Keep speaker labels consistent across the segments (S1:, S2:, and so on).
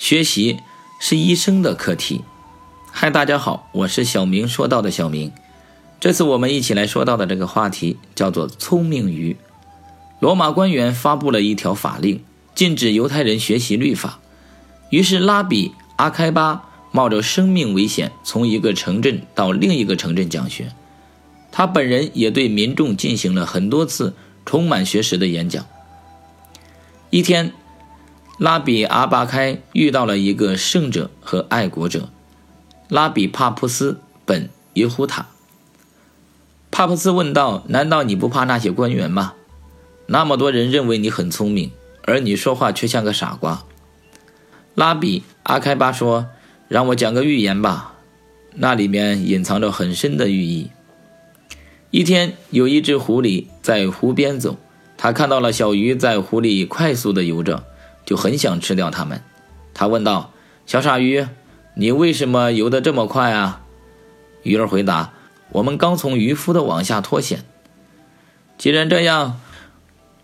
S1: 学习是一生的课题。嗨，大家好，我是小明说到的小明。这次我们一起来说到的这个话题叫做“聪明鱼”。罗马官员发布了一条法令，禁止犹太人学习律法。于是拉比阿开巴冒着生命危险，从一个城镇到另一个城镇讲学。他本人也对民众进行了很多次充满学识的演讲。一天，拉比阿巴开遇到了一个圣者和爱国者，拉比帕普斯本耶胡塔。帕普斯问道：“难道你不怕那些官员吗？那么多人认为你很聪明，而你说话却像个傻瓜。”拉比阿开巴说：“让我讲个寓言吧，那里面隐藏着很深的寓意。”一天，有一只狐狸在湖边走。他看到了小鱼在湖里快速地游着，就很想吃掉它们。他问道：“小傻鱼，你为什么游得这么快啊？”鱼儿回答：“我们刚从渔夫的网下脱险。既然这样，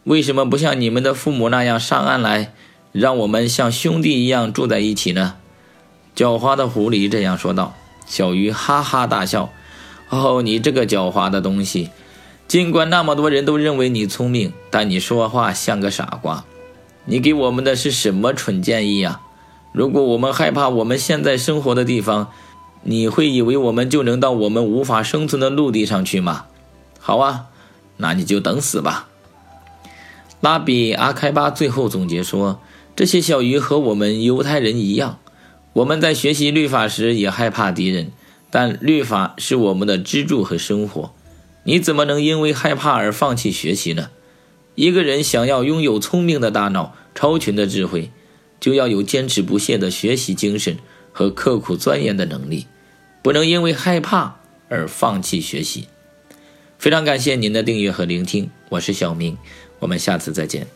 S1: 为什么不像你们的父母那样上岸来，让我们像兄弟一样住在一起呢？”狡猾的狐狸这样说道。小鱼哈哈大笑：“哦，你这个狡猾的东西！”尽管那么多人都认为你聪明，但你说话像个傻瓜。你给我们的是什么蠢建议呀？如果我们害怕我们现在生活的地方，你会以为我们就能到我们无法生存的陆地上去吗？好啊，那你就等死吧。拉比阿开巴最后总结说：“这些小鱼和我们犹太人一样，我们在学习律法时也害怕敌人，但律法是我们的支柱和生活。”你怎么能因为害怕而放弃学习呢？一个人想要拥有聪明的大脑、超群的智慧，就要有坚持不懈的学习精神和刻苦钻研的能力，不能因为害怕而放弃学习。非常感谢您的订阅和聆听，我是小明，我们下次再见。